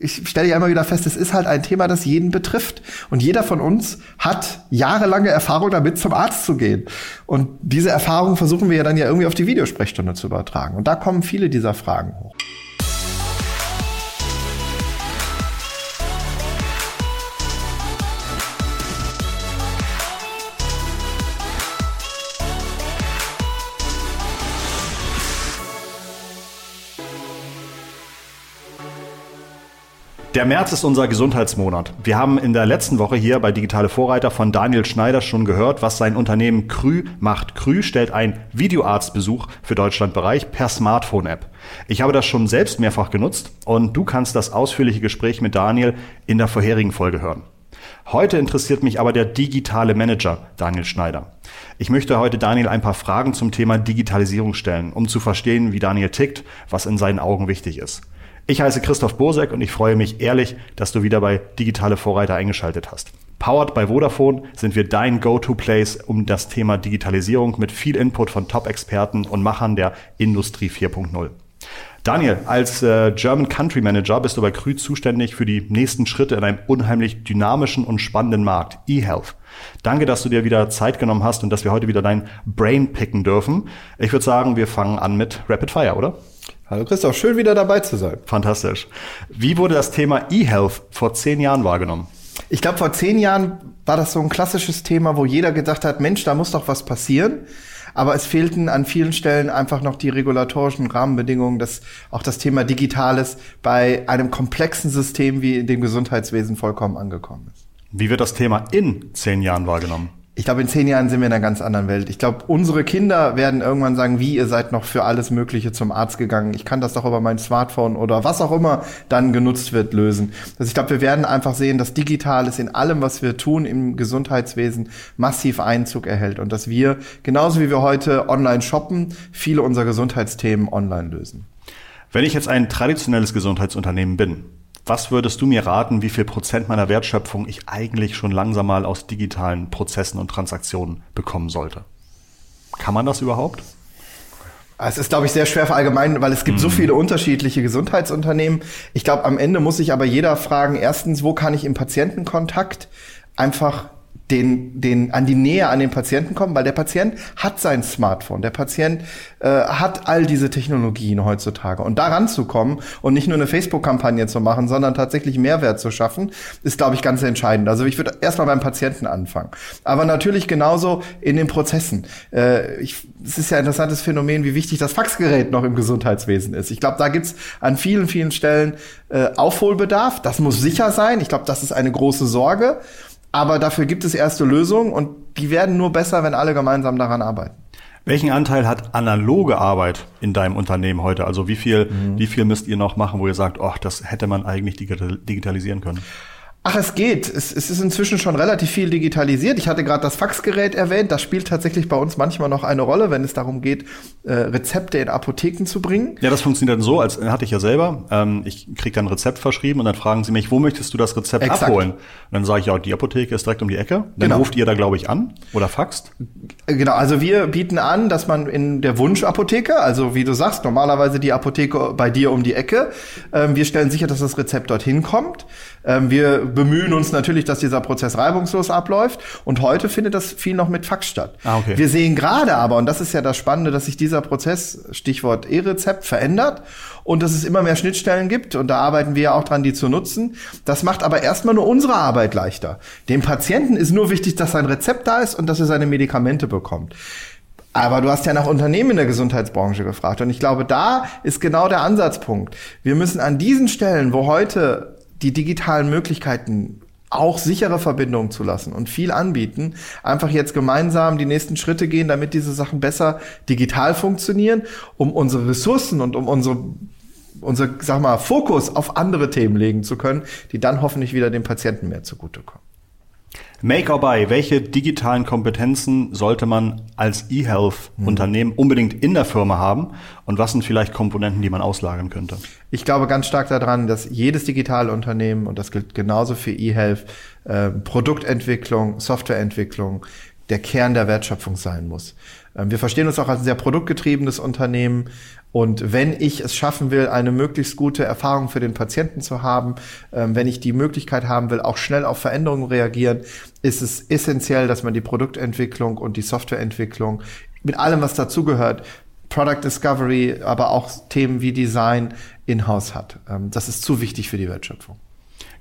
ich stelle ja immer wieder fest, es ist halt ein Thema, das jeden betrifft. Und jeder von uns hat jahrelange Erfahrung damit, zum Arzt zu gehen. Und diese Erfahrung versuchen wir ja dann ja irgendwie auf die Videosprechstunde zu übertragen. Und da kommen viele dieser Fragen hoch. Der März ist unser Gesundheitsmonat. Wir haben in der letzten Woche hier bei Digitale Vorreiter von Daniel Schneider schon gehört, was sein Unternehmen Krü macht. Krü stellt ein Videoarztbesuch für Deutschland Bereich per Smartphone-App. Ich habe das schon selbst mehrfach genutzt und du kannst das ausführliche Gespräch mit Daniel in der vorherigen Folge hören. Heute interessiert mich aber der digitale Manager Daniel Schneider. Ich möchte heute Daniel ein paar Fragen zum Thema Digitalisierung stellen, um zu verstehen, wie Daniel tickt, was in seinen Augen wichtig ist. Ich heiße Christoph Bosek und ich freue mich ehrlich, dass du wieder bei Digitale Vorreiter eingeschaltet hast. Powered by Vodafone sind wir dein Go-to-Place um das Thema Digitalisierung mit viel Input von Top-Experten und Machern der Industrie 4.0. Daniel, als äh, German Country Manager bist du bei Krü zuständig für die nächsten Schritte in einem unheimlich dynamischen und spannenden Markt, eHealth. Danke, dass du dir wieder Zeit genommen hast und dass wir heute wieder dein Brain picken dürfen. Ich würde sagen, wir fangen an mit Rapid Fire, oder? Hallo Christoph, schön wieder dabei zu sein. Fantastisch. Wie wurde das Thema E-Health vor zehn Jahren wahrgenommen? Ich glaube, vor zehn Jahren war das so ein klassisches Thema, wo jeder gedacht hat, Mensch, da muss doch was passieren. Aber es fehlten an vielen Stellen einfach noch die regulatorischen Rahmenbedingungen, dass auch das Thema Digitales bei einem komplexen System wie in dem Gesundheitswesen vollkommen angekommen ist. Wie wird das Thema in zehn Jahren wahrgenommen? Ich glaube, in zehn Jahren sind wir in einer ganz anderen Welt. Ich glaube, unsere Kinder werden irgendwann sagen, wie, ihr seid noch für alles Mögliche zum Arzt gegangen. Ich kann das doch über mein Smartphone oder was auch immer dann genutzt wird, lösen. Also ich glaube, wir werden einfach sehen, dass Digitales in allem, was wir tun im Gesundheitswesen, massiv Einzug erhält und dass wir, genauso wie wir heute online shoppen, viele unserer Gesundheitsthemen online lösen. Wenn ich jetzt ein traditionelles Gesundheitsunternehmen bin, was würdest du mir raten, wie viel Prozent meiner Wertschöpfung ich eigentlich schon langsam mal aus digitalen Prozessen und Transaktionen bekommen sollte? Kann man das überhaupt? Es ist, glaube ich, sehr schwer verallgemeinern, weil es gibt mhm. so viele unterschiedliche Gesundheitsunternehmen. Ich glaube, am Ende muss sich aber jeder fragen, erstens, wo kann ich im Patientenkontakt einfach den, den, an die Nähe an den Patienten kommen, weil der Patient hat sein Smartphone, der Patient äh, hat all diese Technologien heutzutage. Und daran zu kommen und nicht nur eine Facebook-Kampagne zu machen, sondern tatsächlich Mehrwert zu schaffen, ist, glaube ich, ganz entscheidend. Also ich würde erstmal beim Patienten anfangen. Aber natürlich genauso in den Prozessen. Äh, ich, es ist ja ein interessantes Phänomen, wie wichtig das Faxgerät noch im Gesundheitswesen ist. Ich glaube, da gibt's an vielen, vielen Stellen äh, Aufholbedarf. Das muss sicher sein. Ich glaube, das ist eine große Sorge. Aber dafür gibt es erste Lösungen und die werden nur besser, wenn alle gemeinsam daran arbeiten. Welchen Anteil hat analoge Arbeit in deinem Unternehmen heute? Also wie viel, mhm. wie viel müsst ihr noch machen, wo ihr sagt, ach, das hätte man eigentlich digitalisieren können? Ach, es geht. Es, es, ist inzwischen schon relativ viel digitalisiert. Ich hatte gerade das Faxgerät erwähnt. Das spielt tatsächlich bei uns manchmal noch eine Rolle, wenn es darum geht, äh, Rezepte in Apotheken zu bringen. Ja, das funktioniert dann so, als hatte ich ja selber. Ähm, ich kriege dann ein Rezept verschrieben und dann fragen sie mich, wo möchtest du das Rezept Exakt. abholen? Und dann sage ich, ja, die Apotheke ist direkt um die Ecke. Dann genau. ruft ihr da, glaube ich, an oder faxt. Genau, also wir bieten an, dass man in der Wunschapotheke, also wie du sagst, normalerweise die Apotheke bei dir um die Ecke, ähm, wir stellen sicher, dass das Rezept dorthin kommt. Ähm, wir bemühen uns natürlich, dass dieser Prozess reibungslos abläuft. Und heute findet das viel noch mit Fax statt. Ah, okay. Wir sehen gerade aber, und das ist ja das Spannende, dass sich dieser Prozess, Stichwort E-Rezept, verändert und dass es immer mehr Schnittstellen gibt. Und da arbeiten wir ja auch dran, die zu nutzen. Das macht aber erstmal nur unsere Arbeit leichter. Dem Patienten ist nur wichtig, dass sein Rezept da ist und dass er seine Medikamente bekommt. Aber du hast ja nach Unternehmen in der Gesundheitsbranche gefragt. Und ich glaube, da ist genau der Ansatzpunkt. Wir müssen an diesen Stellen, wo heute die digitalen Möglichkeiten auch sichere Verbindungen zu lassen und viel anbieten, einfach jetzt gemeinsam die nächsten Schritte gehen, damit diese Sachen besser digital funktionieren, um unsere Ressourcen und um unsere unser, sag mal, Fokus auf andere Themen legen zu können, die dann hoffentlich wieder dem Patienten mehr zugutekommen. Make or buy, welche digitalen Kompetenzen sollte man als E-Health-Unternehmen mhm. unbedingt in der Firma haben und was sind vielleicht Komponenten, die man auslagern könnte? Ich glaube ganz stark daran, dass jedes digitale Unternehmen, und das gilt genauso für E-Health, äh, Produktentwicklung, Softwareentwicklung, der Kern der Wertschöpfung sein muss. Ähm, wir verstehen uns auch als sehr produktgetriebenes Unternehmen. Und wenn ich es schaffen will, eine möglichst gute Erfahrung für den Patienten zu haben, ähm, wenn ich die Möglichkeit haben will, auch schnell auf Veränderungen reagieren, ist es essentiell, dass man die Produktentwicklung und die Softwareentwicklung mit allem, was dazugehört, Product Discovery, aber auch Themen wie Design in-house hat. Ähm, das ist zu wichtig für die Wertschöpfung.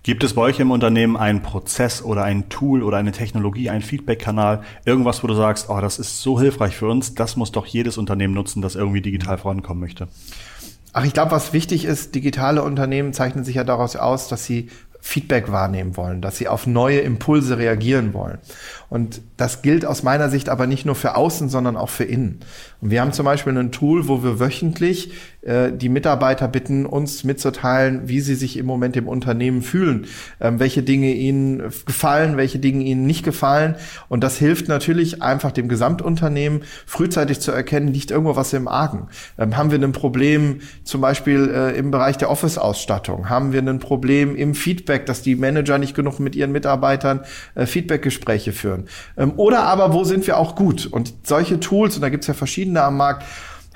Gibt es bei euch im Unternehmen einen Prozess oder ein Tool oder eine Technologie, einen Feedback-Kanal, irgendwas, wo du sagst, oh, das ist so hilfreich für uns, das muss doch jedes Unternehmen nutzen, das irgendwie digital vorankommen möchte? Ach, ich glaube, was wichtig ist, digitale Unternehmen zeichnen sich ja daraus aus, dass sie Feedback wahrnehmen wollen, dass sie auf neue Impulse reagieren wollen. Und das gilt aus meiner Sicht aber nicht nur für außen, sondern auch für innen. Und wir haben zum Beispiel ein Tool, wo wir wöchentlich äh, die Mitarbeiter bitten, uns mitzuteilen, wie sie sich im Moment im Unternehmen fühlen, ähm, welche Dinge ihnen gefallen, welche Dinge ihnen nicht gefallen. Und das hilft natürlich einfach dem Gesamtunternehmen frühzeitig zu erkennen, liegt irgendwo was im Argen. Ähm, haben wir ein Problem zum Beispiel äh, im Bereich der Office-Ausstattung? Haben wir ein Problem im Feedback, dass die Manager nicht genug mit ihren Mitarbeitern äh, Feedbackgespräche führen? Ähm, oder aber, wo sind wir auch gut? Und solche Tools, und da gibt's ja verschiedene am Markt,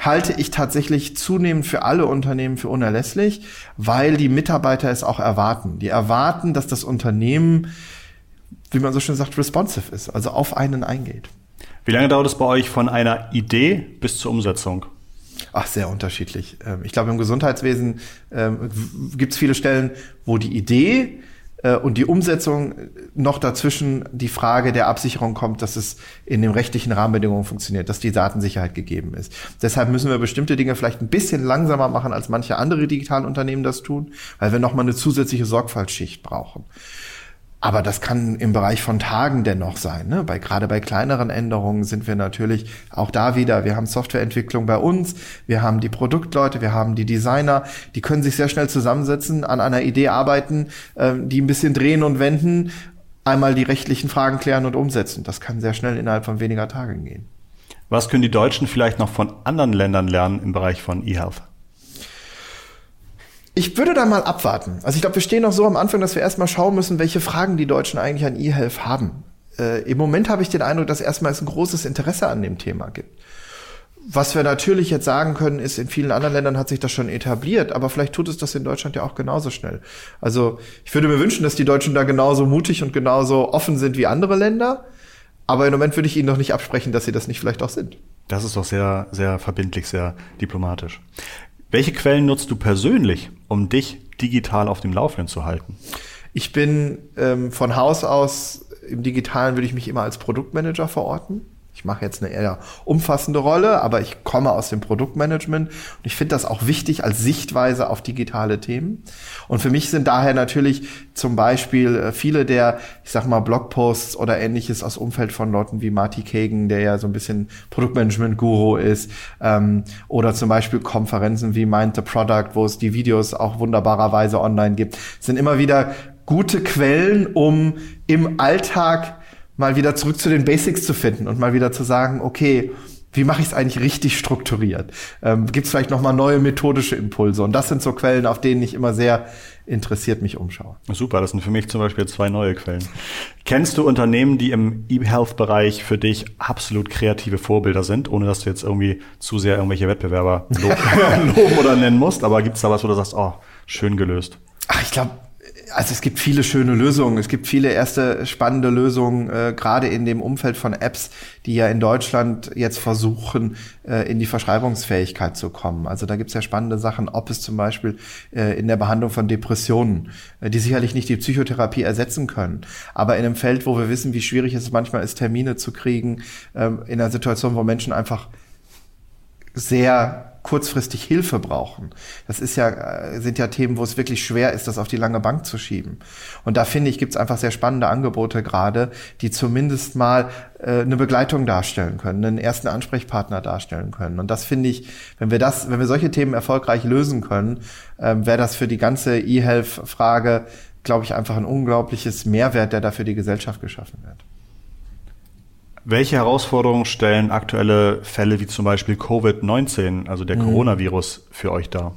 halte ich tatsächlich zunehmend für alle Unternehmen für unerlässlich, weil die Mitarbeiter es auch erwarten. Die erwarten, dass das Unternehmen, wie man so schön sagt, responsive ist, also auf einen eingeht. Wie lange dauert es bei euch von einer Idee bis zur Umsetzung? Ach, sehr unterschiedlich. Ähm, ich glaube, im Gesundheitswesen ähm, gibt es viele Stellen, wo die Idee und die Umsetzung noch dazwischen die Frage der Absicherung kommt, dass es in den rechtlichen Rahmenbedingungen funktioniert, dass die Datensicherheit gegeben ist. Deshalb müssen wir bestimmte Dinge vielleicht ein bisschen langsamer machen, als manche andere digitalen Unternehmen das tun, weil wir nochmal eine zusätzliche Sorgfaltsschicht brauchen. Aber das kann im Bereich von Tagen dennoch sein. Ne? Bei, gerade bei kleineren Änderungen sind wir natürlich auch da wieder. Wir haben Softwareentwicklung bei uns, wir haben die Produktleute, wir haben die Designer, die können sich sehr schnell zusammensetzen, an einer Idee arbeiten, äh, die ein bisschen drehen und wenden, einmal die rechtlichen Fragen klären und umsetzen. Das kann sehr schnell innerhalb von weniger Tagen gehen. Was können die Deutschen vielleicht noch von anderen Ländern lernen im Bereich von eHealth? Ich würde da mal abwarten. Also ich glaube, wir stehen noch so am Anfang, dass wir erstmal schauen müssen, welche Fragen die Deutschen eigentlich an eHealth haben. Äh, Im Moment habe ich den Eindruck, dass erstmal es ein großes Interesse an dem Thema gibt. Was wir natürlich jetzt sagen können, ist, in vielen anderen Ländern hat sich das schon etabliert, aber vielleicht tut es das in Deutschland ja auch genauso schnell. Also ich würde mir wünschen, dass die Deutschen da genauso mutig und genauso offen sind wie andere Länder. Aber im Moment würde ich Ihnen noch nicht absprechen, dass Sie das nicht vielleicht auch sind. Das ist doch sehr, sehr verbindlich, sehr diplomatisch. Welche Quellen nutzt du persönlich, um dich digital auf dem Laufenden zu halten? Ich bin ähm, von Haus aus im Digitalen würde ich mich immer als Produktmanager verorten. Ich mache jetzt eine eher umfassende Rolle, aber ich komme aus dem Produktmanagement und ich finde das auch wichtig als Sichtweise auf digitale Themen. Und für mich sind daher natürlich zum Beispiel äh, viele der, ich sag mal, Blogposts oder ähnliches aus Umfeld von Leuten wie Marty Kagan, der ja so ein bisschen Produktmanagement-Guru ist, ähm, oder zum Beispiel Konferenzen wie Mind the Product, wo es die Videos auch wunderbarerweise online gibt, sind immer wieder gute Quellen, um im Alltag mal wieder zurück zu den Basics zu finden und mal wieder zu sagen, okay, wie mache ich es eigentlich richtig strukturiert? Ähm, Gibt es vielleicht noch mal neue methodische Impulse? Und das sind so Quellen, auf denen ich immer sehr interessiert mich umschaue. Super, das sind für mich zum Beispiel zwei neue Quellen. Kennst du Unternehmen, die im E-Health-Bereich für dich absolut kreative Vorbilder sind, ohne dass du jetzt irgendwie zu sehr irgendwelche Wettbewerber loben oder nennen musst? Aber gibt es da was, wo du sagst, oh, schön gelöst? Ach, ich glaube, also es gibt viele schöne Lösungen. Es gibt viele erste spannende Lösungen, äh, gerade in dem Umfeld von Apps, die ja in Deutschland jetzt versuchen, äh, in die Verschreibungsfähigkeit zu kommen. Also da gibt es ja spannende Sachen, ob es zum Beispiel äh, in der Behandlung von Depressionen, äh, die sicherlich nicht die Psychotherapie ersetzen können, aber in einem Feld, wo wir wissen, wie schwierig es manchmal ist, Termine zu kriegen, ähm, in einer Situation, wo Menschen einfach sehr kurzfristig Hilfe brauchen. Das ist ja, äh, sind ja Themen, wo es wirklich schwer ist, das auf die lange Bank zu schieben. Und da finde ich, gibt es einfach sehr spannende Angebote gerade, die zumindest mal äh, eine Begleitung darstellen können, einen ersten Ansprechpartner darstellen können. Und das finde ich, wenn wir das, wenn wir solche Themen erfolgreich lösen können, äh, wäre das für die ganze E-Health-Frage, glaube ich, einfach ein unglaubliches Mehrwert, der da für die Gesellschaft geschaffen wird. Welche Herausforderungen stellen aktuelle Fälle wie zum Beispiel Covid-19, also der mhm. Coronavirus, für euch dar?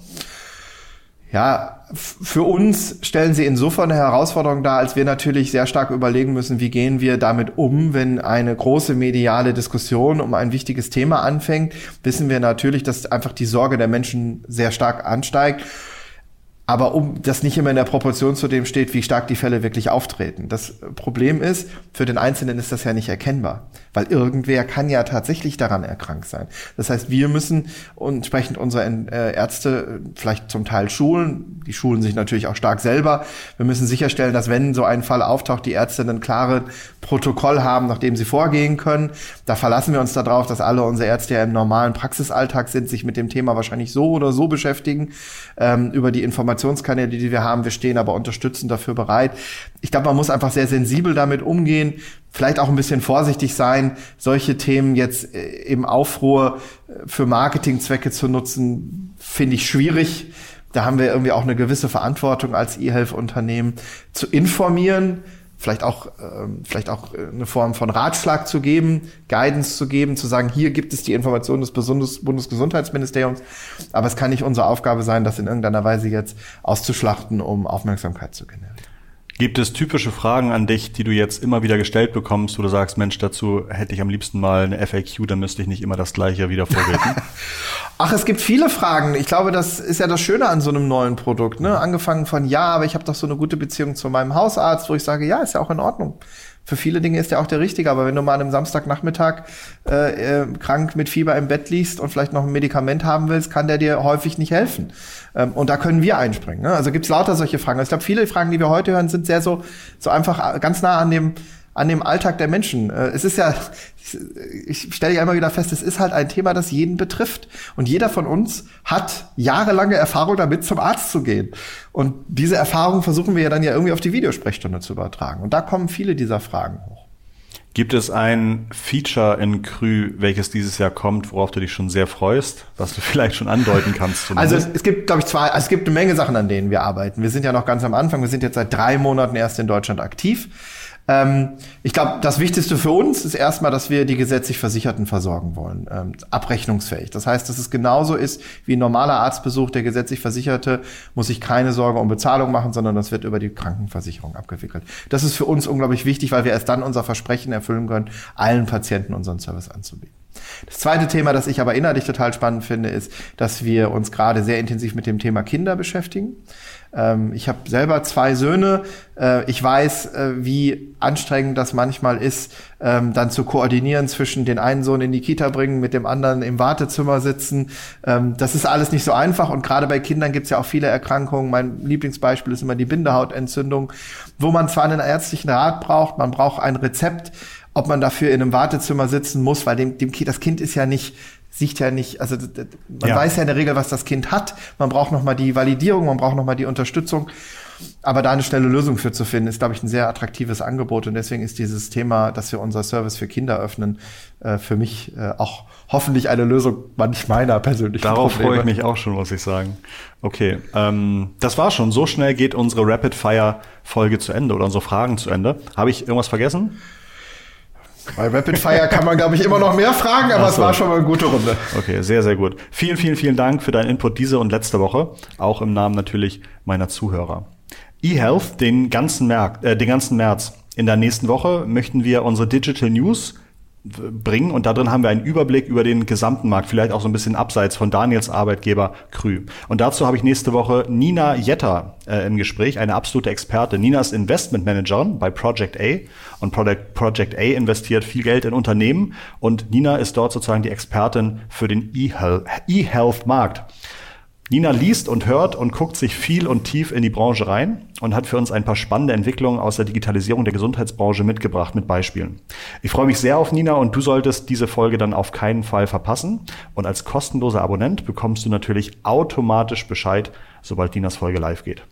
Ja, für uns stellen sie insofern eine Herausforderung dar, als wir natürlich sehr stark überlegen müssen, wie gehen wir damit um, wenn eine große mediale Diskussion um ein wichtiges Thema anfängt. Wissen wir natürlich, dass einfach die Sorge der Menschen sehr stark ansteigt aber um das nicht immer in der Proportion zu dem steht, wie stark die Fälle wirklich auftreten. Das Problem ist, für den Einzelnen ist das ja nicht erkennbar, weil irgendwer kann ja tatsächlich daran erkrankt sein. Das heißt, wir müssen entsprechend unsere äh, Ärzte vielleicht zum Teil schulen, die schulen sich natürlich auch stark selber. Wir müssen sicherstellen, dass wenn so ein Fall auftaucht, die Ärzte ein klares Protokoll haben, nach dem sie vorgehen können. Da verlassen wir uns darauf, dass alle unsere Ärzte ja im normalen Praxisalltag sind, sich mit dem Thema wahrscheinlich so oder so beschäftigen, ähm, über die Informationen Informationskanäle, die wir haben. Wir stehen aber unterstützend dafür bereit. Ich glaube, man muss einfach sehr sensibel damit umgehen, vielleicht auch ein bisschen vorsichtig sein, solche Themen jetzt äh, im Aufruhr äh, für Marketingzwecke zu nutzen, finde ich schwierig. Da haben wir irgendwie auch eine gewisse Verantwortung als E-Health-Unternehmen zu informieren, vielleicht auch, ähm, vielleicht auch äh, eine Form von Ratschlag zu geben, Guidance zu geben, zu sagen, hier gibt es die Informationen des Bundes Bundesgesundheitsministeriums, aber es kann nicht unsere Aufgabe sein, das in irgendeiner Weise jetzt auszuschlachten, um Aufmerksamkeit zu generieren. Gibt es typische Fragen an dich, die du jetzt immer wieder gestellt bekommst, wo du sagst, Mensch, dazu hätte ich am liebsten mal eine FAQ, dann müsste ich nicht immer das Gleiche wieder vorbeten? Ach, es gibt viele Fragen. Ich glaube, das ist ja das Schöne an so einem neuen Produkt. Ne? Angefangen von, ja, aber ich habe doch so eine gute Beziehung zu meinem Hausarzt, wo ich sage, ja, ist ja auch in Ordnung für viele Dinge ist der auch der richtige, aber wenn du mal an einem Samstagnachmittag äh, äh, krank mit Fieber im Bett liegst und vielleicht noch ein Medikament haben willst, kann der dir häufig nicht helfen. Ähm, und da können wir einspringen. Ne? Also gibt's lauter solche Fragen. Ich glaube, viele Fragen, die wir heute hören, sind sehr so, so einfach ganz nah an dem an dem Alltag der Menschen. Äh, es ist ja, ich stelle ja immer wieder fest, es ist halt ein Thema, das jeden betrifft. Und jeder von uns hat jahrelange Erfahrung damit, zum Arzt zu gehen. Und diese Erfahrung versuchen wir ja dann ja irgendwie auf die Videosprechstunde zu übertragen. Und da kommen viele dieser Fragen hoch. Gibt es ein Feature in Krü, welches dieses Jahr kommt, worauf du dich schon sehr freust, was du vielleicht schon andeuten kannst? Zumindest? Also es, es gibt, glaube ich, zwei, also es gibt eine Menge Sachen, an denen wir arbeiten. Wir sind ja noch ganz am Anfang. Wir sind jetzt seit drei Monaten erst in Deutschland aktiv. Ähm, ich glaube, das Wichtigste für uns ist erstmal, dass wir die gesetzlich Versicherten versorgen wollen, ähm, abrechnungsfähig. Das heißt, dass es genauso ist wie ein normaler Arztbesuch. Der gesetzlich Versicherte muss sich keine Sorge um Bezahlung machen, sondern das wird über die Krankenversicherung abgewickelt. Das ist für uns unglaublich wichtig, weil wir erst dann unser Versprechen erfüllen können, allen Patienten unseren Service anzubieten. Das zweite Thema, das ich aber inhaltlich total spannend finde, ist, dass wir uns gerade sehr intensiv mit dem Thema Kinder beschäftigen. Ähm, ich habe selber zwei Söhne. Äh, ich weiß, äh, wie anstrengend das manchmal ist, ähm, dann zu koordinieren zwischen den einen Sohn in die Kita bringen, mit dem anderen im Wartezimmer sitzen. Ähm, das ist alles nicht so einfach und gerade bei Kindern gibt es ja auch viele Erkrankungen. Mein Lieblingsbeispiel ist immer die Bindehautentzündung, wo man zwar einen ärztlichen Rat braucht, man braucht ein Rezept, ob man dafür in einem Wartezimmer sitzen muss, weil dem, dem kind, das Kind ist ja nicht sieht ja nicht, also man ja. weiß ja in der Regel, was das Kind hat. Man braucht noch mal die Validierung, man braucht noch mal die Unterstützung. Aber da eine schnelle Lösung für zu finden, ist, glaube ich, ein sehr attraktives Angebot. Und deswegen ist dieses Thema, dass wir unser Service für Kinder öffnen, äh, für mich äh, auch hoffentlich eine Lösung manch meiner persönlichen Darauf Probleme. freue ich mich auch schon, muss ich sagen. Okay, ähm, das war schon. So schnell geht unsere Rapid-Fire-Folge zu Ende oder unsere Fragen zu Ende. Habe ich irgendwas vergessen? Bei Rapid Fire kann man, glaube ich, immer noch mehr fragen, aber so. es war schon mal eine gute Runde. Okay, sehr, sehr gut. Vielen, vielen, vielen Dank für deinen Input diese und letzte Woche. Auch im Namen natürlich meiner Zuhörer. eHealth, den ganzen, März, äh, den ganzen März. In der nächsten Woche möchten wir unsere Digital News bringen und da drin haben wir einen Überblick über den gesamten Markt, vielleicht auch so ein bisschen abseits von Daniels Arbeitgeber Krü. Und dazu habe ich nächste Woche Nina Jetter äh, im Gespräch, eine absolute Experte. Nina ist Investmentmanagerin bei Project A und Project, Project A investiert viel Geld in Unternehmen und Nina ist dort sozusagen die Expertin für den E-Health-Markt. Nina liest und hört und guckt sich viel und tief in die Branche rein und hat für uns ein paar spannende Entwicklungen aus der Digitalisierung der Gesundheitsbranche mitgebracht mit Beispielen. Ich freue mich sehr auf Nina und du solltest diese Folge dann auf keinen Fall verpassen. Und als kostenloser Abonnent bekommst du natürlich automatisch Bescheid, sobald Ninas Folge live geht.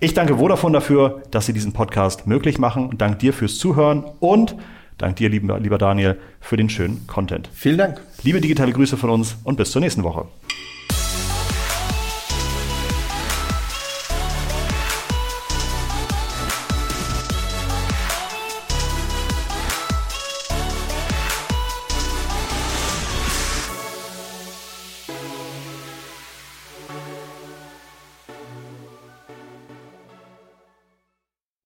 Ich danke Vodafone dafür, dass sie diesen Podcast möglich machen. Dank dir fürs Zuhören und dank dir, lieber Daniel, für den schönen Content. Vielen Dank. Liebe digitale Grüße von uns und bis zur nächsten Woche.